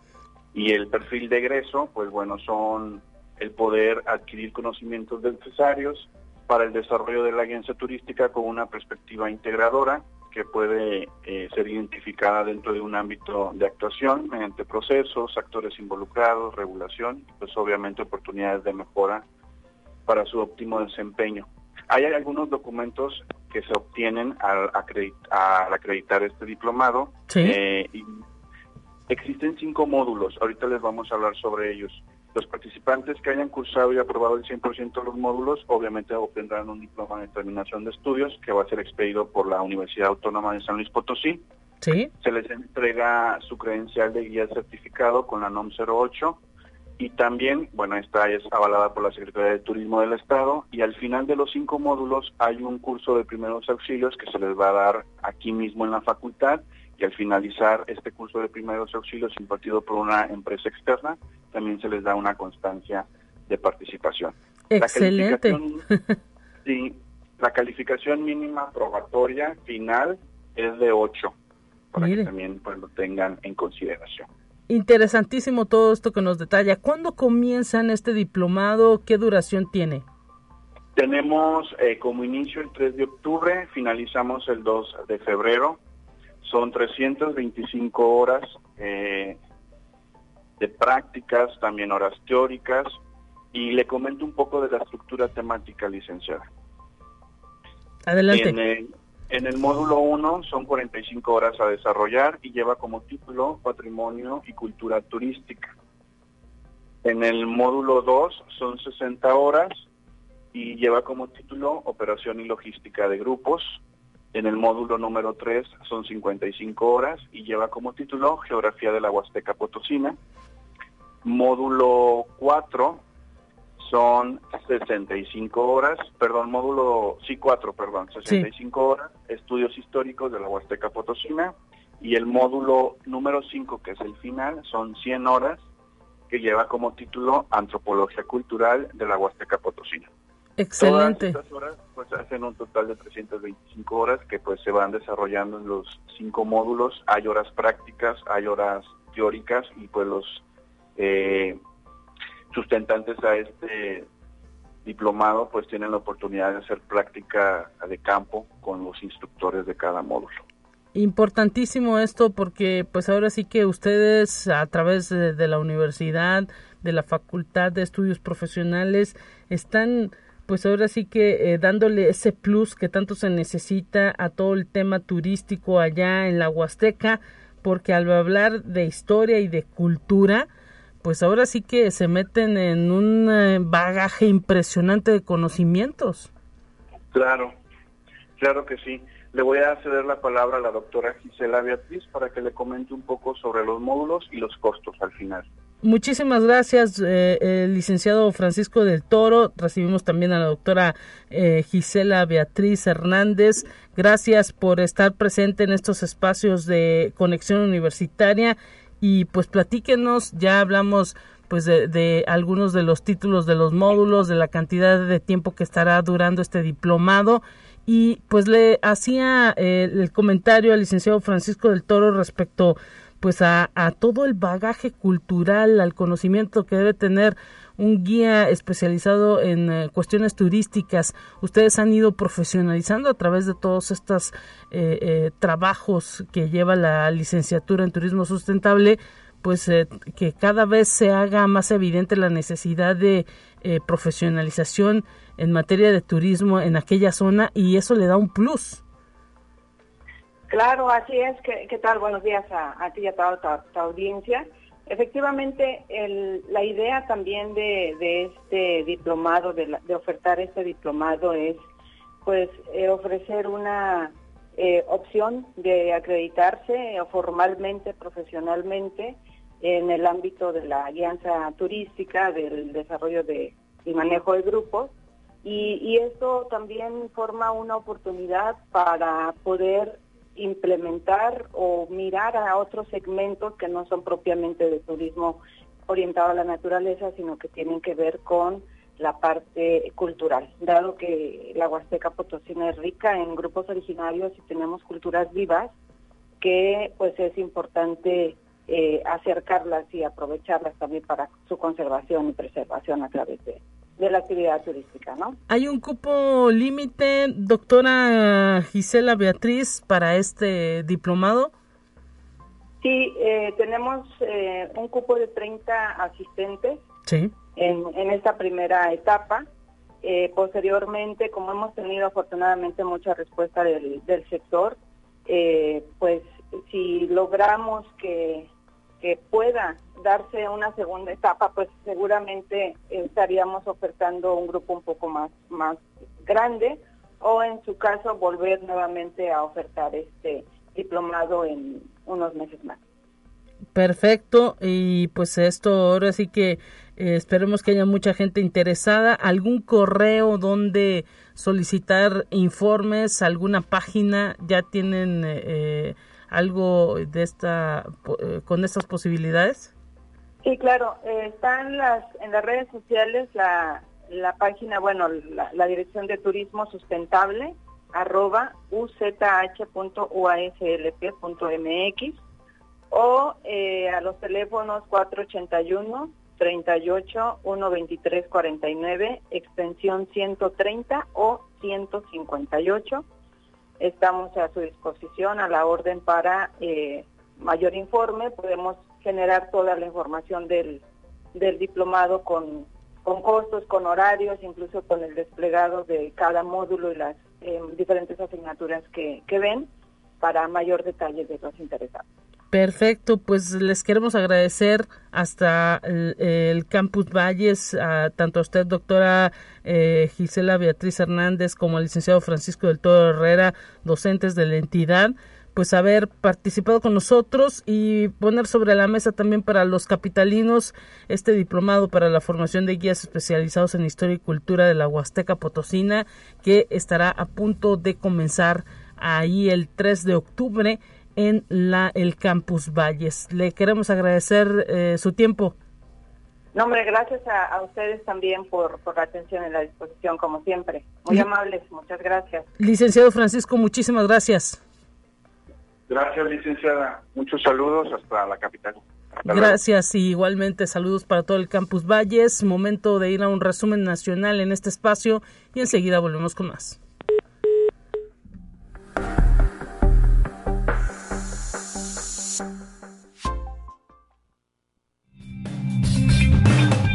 Y el perfil de egreso pues bueno son el poder adquirir conocimientos necesarios para el desarrollo de la agencia turística con una perspectiva integradora que puede eh, ser identificada dentro de un ámbito de actuación mediante procesos, actores involucrados, regulación pues obviamente oportunidades de mejora para su óptimo desempeño. Hay algunos documentos que se obtienen al, acreditar este diplomado. ¿Sí? Eh, y existen cinco módulos, ahorita les vamos a hablar sobre ellos. Los participantes que hayan cursado y aprobado el 100% de los módulos obviamente obtendrán un diploma de terminación de estudios que va a ser expedido por la Universidad Autónoma de San Luis Potosí. Sí. Se les entrega su credencial de guía certificado con la NOM 08 y también, bueno, esta es avalada por la Secretaría de Turismo del Estado y al final de los cinco módulos hay un curso de primeros auxilios que se les va a dar aquí mismo en la facultad y al finalizar este curso de primeros auxilios impartido por una empresa externa, también se les da una constancia de participación. Excelente. La calificación, sí, la calificación mínima probatoria final es de 8, para Mire. que también pues, lo tengan en consideración. Interesantísimo todo esto que nos detalla. ¿Cuándo comienzan este diplomado? ¿Qué duración tiene? Tenemos eh, como inicio el 3 de octubre, finalizamos el 2 de febrero. Son 325 horas eh, de prácticas, también horas teóricas. Y le comento un poco de la estructura temática, licenciada. Adelante. En el, en el módulo 1 son 45 horas a desarrollar y lleva como título Patrimonio y Cultura Turística. En el módulo 2 son 60 horas y lleva como título Operación y Logística de Grupos. En el módulo número 3 son 55 horas y lleva como título Geografía de la Huasteca Potosina. Módulo 4 son 65 horas, perdón, módulo, sí, 4, perdón, 65 horas, estudios históricos de la Huasteca Potosina. Y el módulo número 5, que es el final, son 100 horas, que lleva como título Antropología Cultural de la Huasteca Potosina. Excelente. Todas estas horas pues hacen un total de 325 horas que pues se van desarrollando en los cinco módulos. Hay horas prácticas, hay horas teóricas y pues los eh, sustentantes a este diplomado pues tienen la oportunidad de hacer práctica de campo con los instructores de cada módulo. Importantísimo esto porque pues ahora sí que ustedes a través de, de la universidad, de la Facultad de Estudios Profesionales, están pues ahora sí que eh, dándole ese plus que tanto se necesita a todo el tema turístico allá en la Huasteca, porque al hablar de historia y de cultura, pues ahora sí que se meten en un eh, bagaje impresionante de conocimientos. Claro, claro que sí. Le voy a ceder la palabra a la doctora Gisela Beatriz para que le comente un poco sobre los módulos y los costos al final. Muchísimas gracias, eh, el licenciado Francisco del Toro. Recibimos también a la doctora eh, Gisela Beatriz Hernández. Gracias por estar presente en estos espacios de conexión universitaria y pues platíquenos, ya hablamos pues de, algunos de los títulos de los módulos, de la cantidad de tiempo que estará durando este diplomado y pues le hacía eh, el comentario al licenciado Francisco del Toro respecto pues a, todo el bagaje cultural, al conocimiento que debe tener un guía especializado en eh, cuestiones turísticas. Ustedes han ido profesionalizando a través de todos estos eh, eh, trabajos que lleva la licenciatura en turismo sustentable, pues que cada vez se haga más evidente la necesidad de profesionalización en materia de turismo en aquella zona y eso le da un plus. Claro, así es. ¿Qué, tal? Buenos días a, a ti y a toda tu, audiencia. Efectivamente, la idea también de, este diplomado, de, la, de, ofertar este diplomado es pues eh, ofrecer una eh, opción de acreditarse formalmente, profesionalmente en el ámbito de la alianza turística, del desarrollo de, y manejo de grupos. Y, y esto también forma una oportunidad para poder implementar o mirar a otros segmentos que no son propiamente de turismo orientado a la naturaleza, sino que tienen que ver con la parte cultural, dado que la Huasteca Potosina es rica en grupos originarios y tenemos culturas vivas, que pues es importante eh, acercarlas y aprovecharlas también para su conservación y preservación a través de, de la actividad turística, ¿no? ¿Hay un cupo límite, doctora Gisela Beatriz, para este diplomado? Sí, eh, tenemos eh, un cupo de 30 asistentes sí. en, en esta primera etapa. Eh, posteriormente, como hemos tenido afortunadamente mucha respuesta del, del sector, pues si logramos que que pueda darse una segunda etapa, pues seguramente estaríamos ofertando un grupo un poco más, más grande o en su caso volver nuevamente a ofertar este diplomado en unos meses más. Perfecto, y pues esto ahora sí que eh, esperemos que haya mucha gente interesada. ¿Algún correo donde solicitar informes? ¿Alguna página? ¿Ya tienen eh, algo de esta eh, con estas posibilidades? Sí, claro, están las en las redes sociales la, la página, bueno, la, la dirección de turismo sustentable arroba uzh.uaslp.mx o eh, a los teléfonos 481 38 123 49 extensión 130 o 158 estamos a su disposición a la orden para eh, mayor informe. Podemos generar toda la información del, diplomado con, costos con horarios incluso con el desplegado de cada módulo y las eh, diferentes asignaturas que, que ven para mayor detalle de los interesados Perfecto, pues les queremos agradecer hasta el, Campus Valles, a, tanto a usted, doctora eh, Gisela Beatriz Hernández, como al licenciado Francisco del Toro Herrera, docentes de la entidad, pues haber participado con nosotros y poner sobre la mesa también para los capitalinos este diplomado para la formación de guías especializados en historia y cultura de la Huasteca Potosina, que estará a punto de comenzar ahí el 3 de octubre en la, el Campus Valles. Le queremos agradecer eh, su tiempo. No, hombre, gracias a, ustedes también por, por, la atención y la disposición, como siempre. Muy amables, muchas gracias. Licenciado Francisco, muchísimas gracias. Gracias, licenciada. Muchos saludos hasta la capital. gracias y igualmente saludos para todo el Campus Valles. Momento de ir a un resumen nacional en este espacio y enseguida volvemos con más.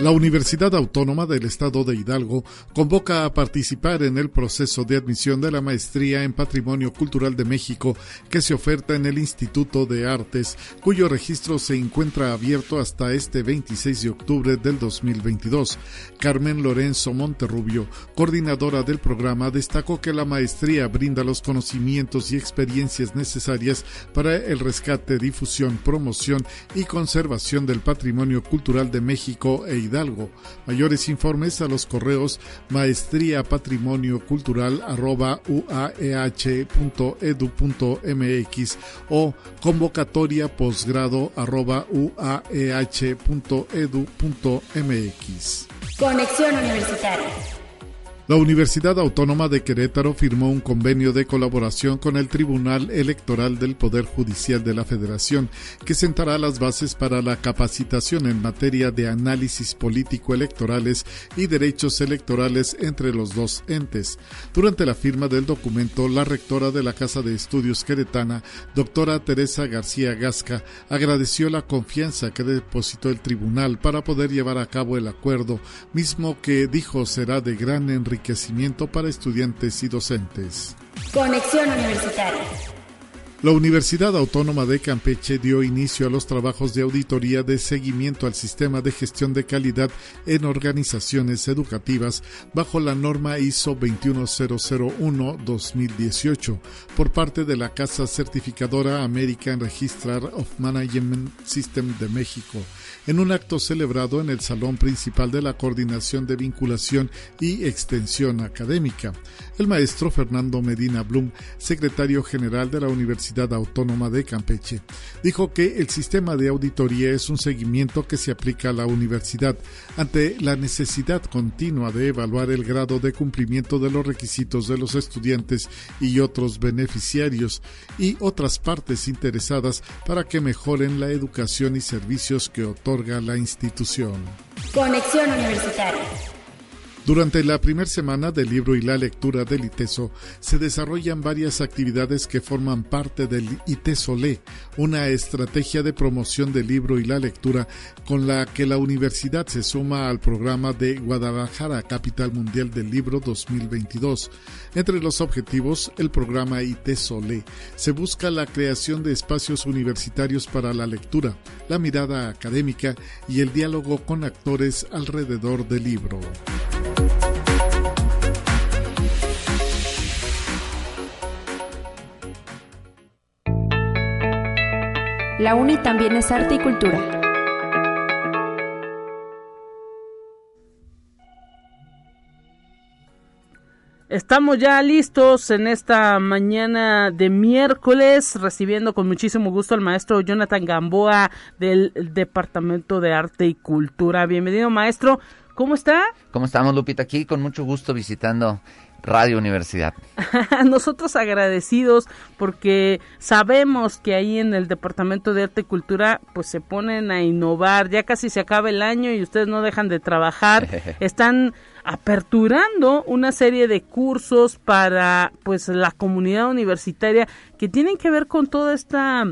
La Universidad Autónoma del Estado de Hidalgo convoca a participar en el proceso de admisión de la maestría en Patrimonio Cultural de México que se oferta en el Instituto de Artes, cuyo registro se encuentra abierto hasta este 26 de octubre del 2022. Carmen Lorenzo Monterrubio, coordinadora del programa, destacó que la maestría brinda los conocimientos y experiencias necesarias para el rescate, difusión, promoción y conservación del patrimonio cultural de México e Hidalgo Mayores informes a los correos maestría patrimonio cultural uaeh.edu.mx o convocatoria posgrado uaeh.edu.mx. Conexión Universitaria. La Universidad Autónoma de Querétaro firmó un convenio de colaboración con el Tribunal Electoral del Poder Judicial de la Federación, que sentará las bases para la capacitación en materia de análisis político-electorales y derechos electorales entre los dos entes. Durante la firma del documento, la rectora de la Casa de Estudios Queretana, doctora Teresa García Gasca, agradeció la confianza que depositó el tribunal para poder llevar a cabo el acuerdo, mismo que dijo será de gran enriquecimiento enriquecimiento para estudiantes y docentes. Conexión Universitaria. La Universidad Autónoma de Campeche dio inicio a los trabajos de auditoría de seguimiento al sistema de gestión de calidad en organizaciones educativas bajo la norma ISO 21001-2018 por parte de la Casa Certificadora American Registrar of Management System de México en un acto celebrado en el salón principal de la Coordinación de Vinculación y Extensión Académica. El maestro Fernando Medina Blum, secretario general de la Universidad Autónoma de Campeche, dijo que el sistema de auditoría es un seguimiento que se aplica a la universidad ante la necesidad continua de evaluar el grado de cumplimiento de los requisitos de los estudiantes y otros beneficiarios y otras partes interesadas para que mejoren la educación y servicios que otorgan la institución. Conexión Universitaria. Durante la primera semana del libro y la lectura del ITESO se desarrollan varias actividades que forman parte del ITESOLE, una estrategia de promoción del libro y la lectura con la que la universidad se suma al programa de Guadalajara, Capital Mundial del Libro 2022. Entre los objetivos, el programa ITESOLE se busca la creación de espacios universitarios para la lectura, la mirada académica y el diálogo con actores alrededor del libro. La UNI también es arte y cultura. Estamos ya listos en esta mañana de miércoles, recibiendo con muchísimo gusto al maestro Jonathan Gamboa del Departamento de Arte y Cultura. Bienvenido, maestro. ¿Cómo está? ¿Cómo estamos, Lupita? Aquí con mucho gusto visitando Radio Universidad. [laughs] Nosotros agradecidos porque sabemos que ahí en el Departamento de Arte y Cultura pues se ponen a innovar, ya casi se acaba el año y ustedes no dejan de trabajar, [laughs] están aperturando una serie de cursos para pues la comunidad universitaria que tienen que ver con toda esta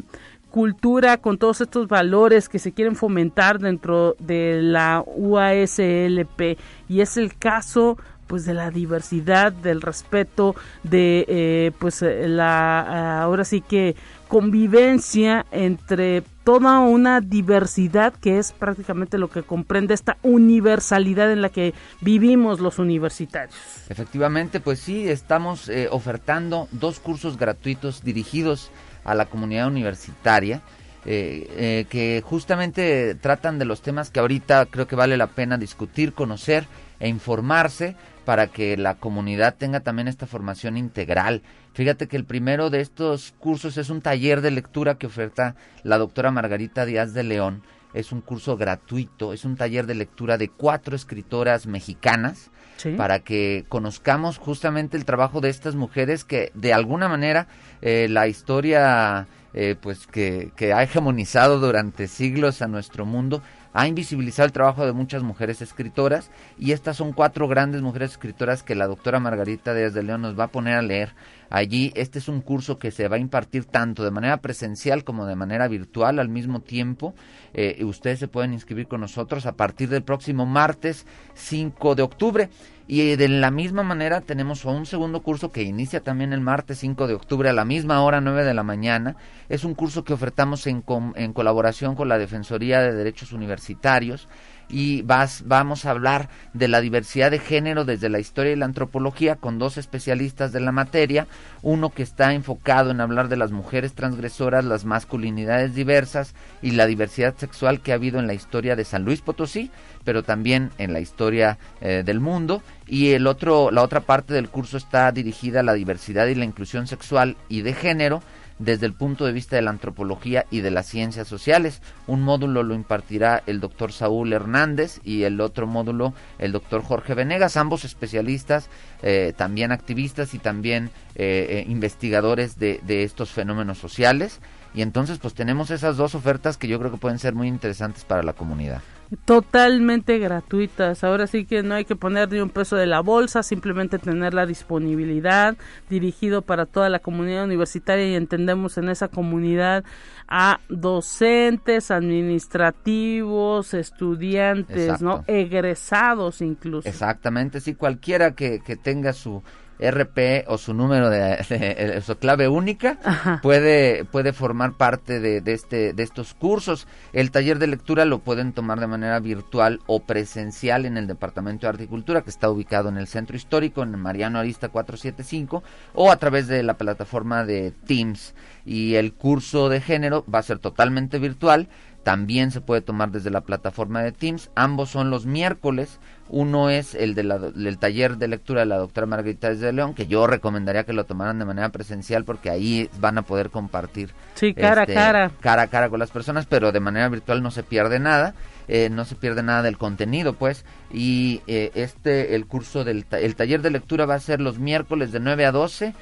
cultura, con todos estos valores que se quieren fomentar dentro de la UASLP y es el caso pues de la diversidad, del respeto, de eh, pues eh, la ahora sí que convivencia entre toda una diversidad que es prácticamente lo que comprende esta universalidad en la que vivimos los universitarios. Efectivamente, pues sí, estamos eh, ofertando dos cursos gratuitos dirigidos a la comunidad universitaria. que justamente tratan de los temas que ahorita creo que vale la pena discutir, conocer e informarse para que la comunidad tenga también esta formación integral. Fíjate que el primero de estos cursos es un taller de lectura que oferta la doctora Margarita Díaz de León. Es un curso gratuito, es un taller de lectura de cuatro escritoras mexicanas para que conozcamos justamente el trabajo de estas mujeres que de alguna manera eh, la historia eh, pues que, que ha hegemonizado durante siglos a nuestro mundo ha invisibilizado el trabajo de muchas mujeres escritoras y estas son cuatro grandes mujeres escritoras que la doctora Margarita Díaz de León nos va a poner a leer. Allí este es un curso que se va a impartir tanto de manera presencial como de manera virtual al mismo tiempo. Eh, ustedes se pueden inscribir con nosotros a partir del próximo martes 5 de octubre. Y de la misma manera tenemos un segundo curso que inicia también el martes 5 de octubre a la misma hora 9 de la mañana. Es un curso que ofertamos en, en colaboración con la Defensoría de Derechos Universitarios y vas, vamos a hablar de la diversidad de género desde la historia y la antropología con dos especialistas de la materia, uno que está enfocado en hablar de las mujeres transgresoras, las masculinidades diversas y la diversidad sexual que ha habido en la historia de San Luis Potosí, pero también en la historia eh, del mundo. Y el otro la otra parte del curso está dirigida a la diversidad y la inclusión sexual y de género desde el punto de vista de la antropología y de las ciencias sociales. Un módulo lo impartirá el doctor Saúl Hernández y el otro módulo el doctor Jorge Venegas, ambos especialistas, eh, también activistas y también eh, eh, investigadores de, de estos fenómenos sociales. Y entonces pues tenemos esas dos ofertas que yo creo que pueden ser muy interesantes para la comunidad totalmente gratuitas. Ahora sí que no hay que poner ni un peso de la bolsa, simplemente tener la disponibilidad dirigido para toda la comunidad universitaria y entendemos en esa comunidad a docentes, administrativos, estudiantes, ¿no? Egresados incluso. Exactamente, sí, cualquiera que, que tenga su RP o su número de, su clave única puede puede formar parte de, este de estos cursos el taller de lectura lo pueden tomar de manera virtual o presencial en el departamento de Articultura que está ubicado en el centro histórico en Mariano Arista 475 o a través de la plataforma de Teams y el curso de género va a ser totalmente virtual también se puede tomar desde la plataforma de Teams. Ambos son los miércoles. Uno es el de del taller de lectura de la doctora Margarita de León, que yo recomendaría que lo tomaran de manera presencial porque ahí van a poder compartir. Sí, cara a este, cara. Cara a cara con las personas, pero de manera virtual no se pierde nada. Eh, no se pierde nada del contenido, pues. Y eh, este, el curso del el taller de lectura va a ser los miércoles de 9 a 12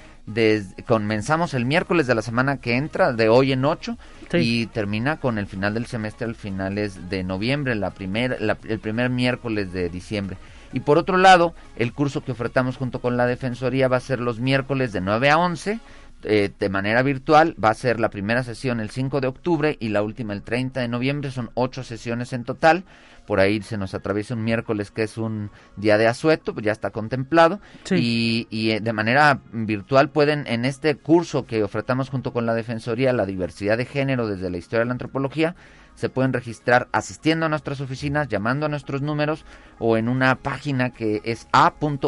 comenzamos el miércoles de la semana que entra, de hoy en 8, y termina con el final del semestre al finales de noviembre, la primer, el primer miércoles de diciembre. Y por otro lado, el curso que ofertamos junto con la Defensoría va a ser los miércoles de 9 a 11 eh, de manera virtual. Va a ser la primera sesión el 5 de octubre y la última el 30 de noviembre. Son ocho sesiones en total. Por ahí se nos atraviesa un miércoles que es un día de asueto, pues ya está contemplado. Y, y eh, de manera virtual pueden, en este curso que ofertamos junto con la Defensoría, la diversidad de género desde la historia de la antropología, se pueden registrar asistiendo a nuestras oficinas, llamando a nuestros números o en una página que es a.uaslp.mx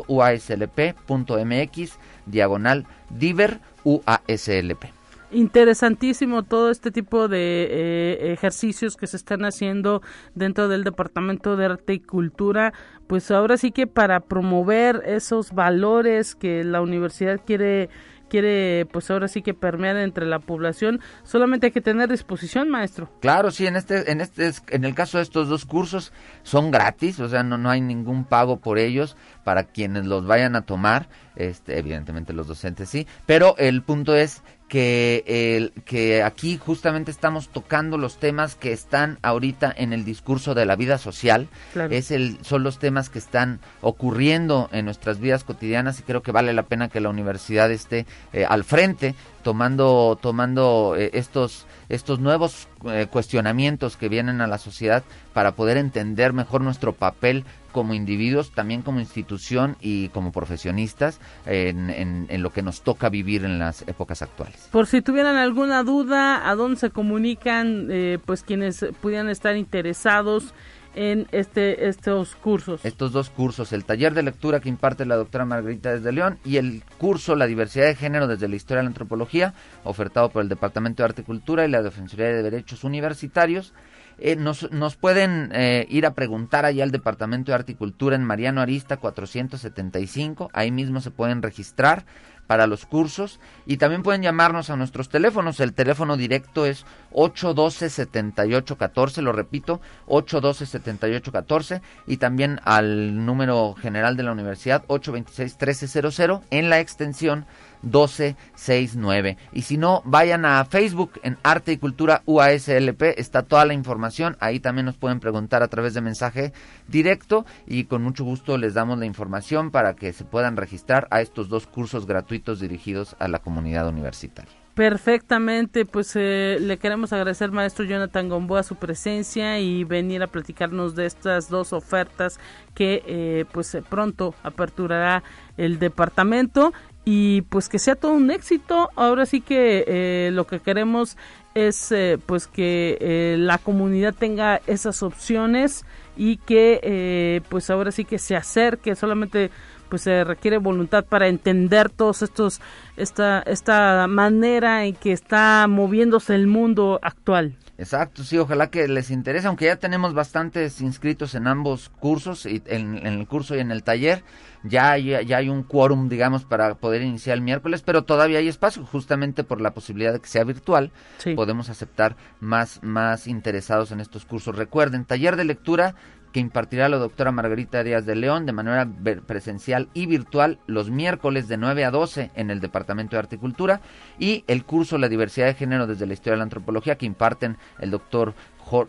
diagonal diver UASLP. Interesantísimo todo este tipo de eh, ejercicios que se están haciendo dentro del Departamento de Arte y Cultura, pues ahora sí que para promover esos valores que la universidad quiere quiere pues ahora sí que permear entre la población, solamente hay que tener disposición, maestro. Claro, sí, en este en este en el caso de estos dos cursos son gratis, o sea, no no hay ningún pago por ellos para quienes los vayan a tomar, este evidentemente los docentes sí, pero el punto es que, el, que aquí justamente estamos tocando los temas que están ahorita en el discurso de la vida social. Es el, son los temas que están ocurriendo en nuestras vidas cotidianas y creo que vale la pena que la universidad esté eh, al frente tomando, tomando eh, estos, estos nuevos eh, cuestionamientos que vienen a la sociedad para poder entender mejor nuestro papel como individuos, también como institución y como profesionistas en, en, lo que nos toca vivir en las épocas actuales. Por si tuvieran alguna duda, ¿a dónde se comunican eh, pues quienes pudieran estar interesados? en este estos cursos. Estos dos cursos, el taller de lectura que imparte la doctora Margarita desde León y el curso La diversidad de género desde la historia de la antropología, ofertado por el Departamento de Arte y Cultura y la Defensoría de Derechos Universitarios. Eh, nos, nos, pueden eh, ir a preguntar allá al Departamento de Arte y Cultura en Mariano Arista 475, ahí mismo se pueden registrar para los cursos. Y también pueden llamarnos a nuestros teléfonos. El teléfono directo es 812-7814, lo repito, 812-7814 y también al número general de la universidad 826-1300 en la extensión 1269. Y si no, vayan a Facebook en Arte y Cultura UASLP, está toda la información, ahí también nos pueden preguntar a través de mensaje directo y con mucho gusto les damos la información para que se puedan registrar a estos dos cursos gratuitos dirigidos a la comunidad universitaria. Perfectamente, pues eh, le queremos agradecer maestro Jonathan Gomboa su presencia y venir a platicarnos de estas dos ofertas que eh, pues pronto aperturará el departamento y pues que sea todo un éxito. Ahora sí que eh, lo que queremos es eh, pues que eh, la comunidad tenga esas opciones y que pues ahora sí que se acerque solamente pues se requiere voluntad para entender todos estos esta esta manera en que está moviéndose el mundo actual. Exacto, sí, ojalá que les interese, aunque ya tenemos bastantes inscritos en ambos cursos, y en, el curso y en el taller, ya hay, ya hay un quórum, digamos, para poder iniciar el miércoles, pero todavía hay espacio, justamente por la posibilidad de que sea virtual, podemos aceptar más, más interesados en estos cursos. Recuerden, taller de lectura que impartirá la doctora Margarita Díaz de León de manera presencial y virtual los miércoles de 9 a 12 en el Departamento de Articultura y el curso La diversidad de género desde la historia de la antropología que imparten el doctor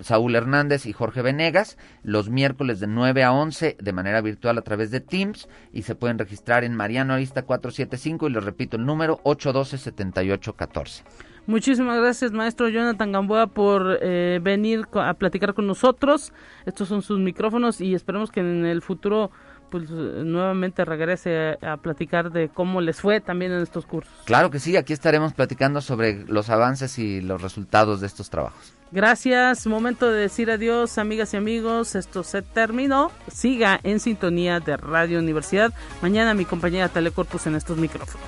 Saúl Hernández y Jorge Venegas los miércoles de 9 a 11 de manera virtual a través de Teams y se pueden registrar en Mariano Arista 475 y les repito el número 812 7814. Muchísimas gracias, maestro Jonathan Gamboa, por eh, venir a platicar con nosotros. Estos son sus micrófonos y esperemos que en el futuro pues nuevamente regrese a, a, platicar de cómo les fue también en estos cursos. Claro que sí, aquí estaremos platicando sobre los avances y los resultados de estos trabajos. Gracias, momento de decir adiós amigas y amigos, esto se terminó, siga en sintonía de Radio Universidad, mañana mi compañera Telecorpus en estos micrófonos.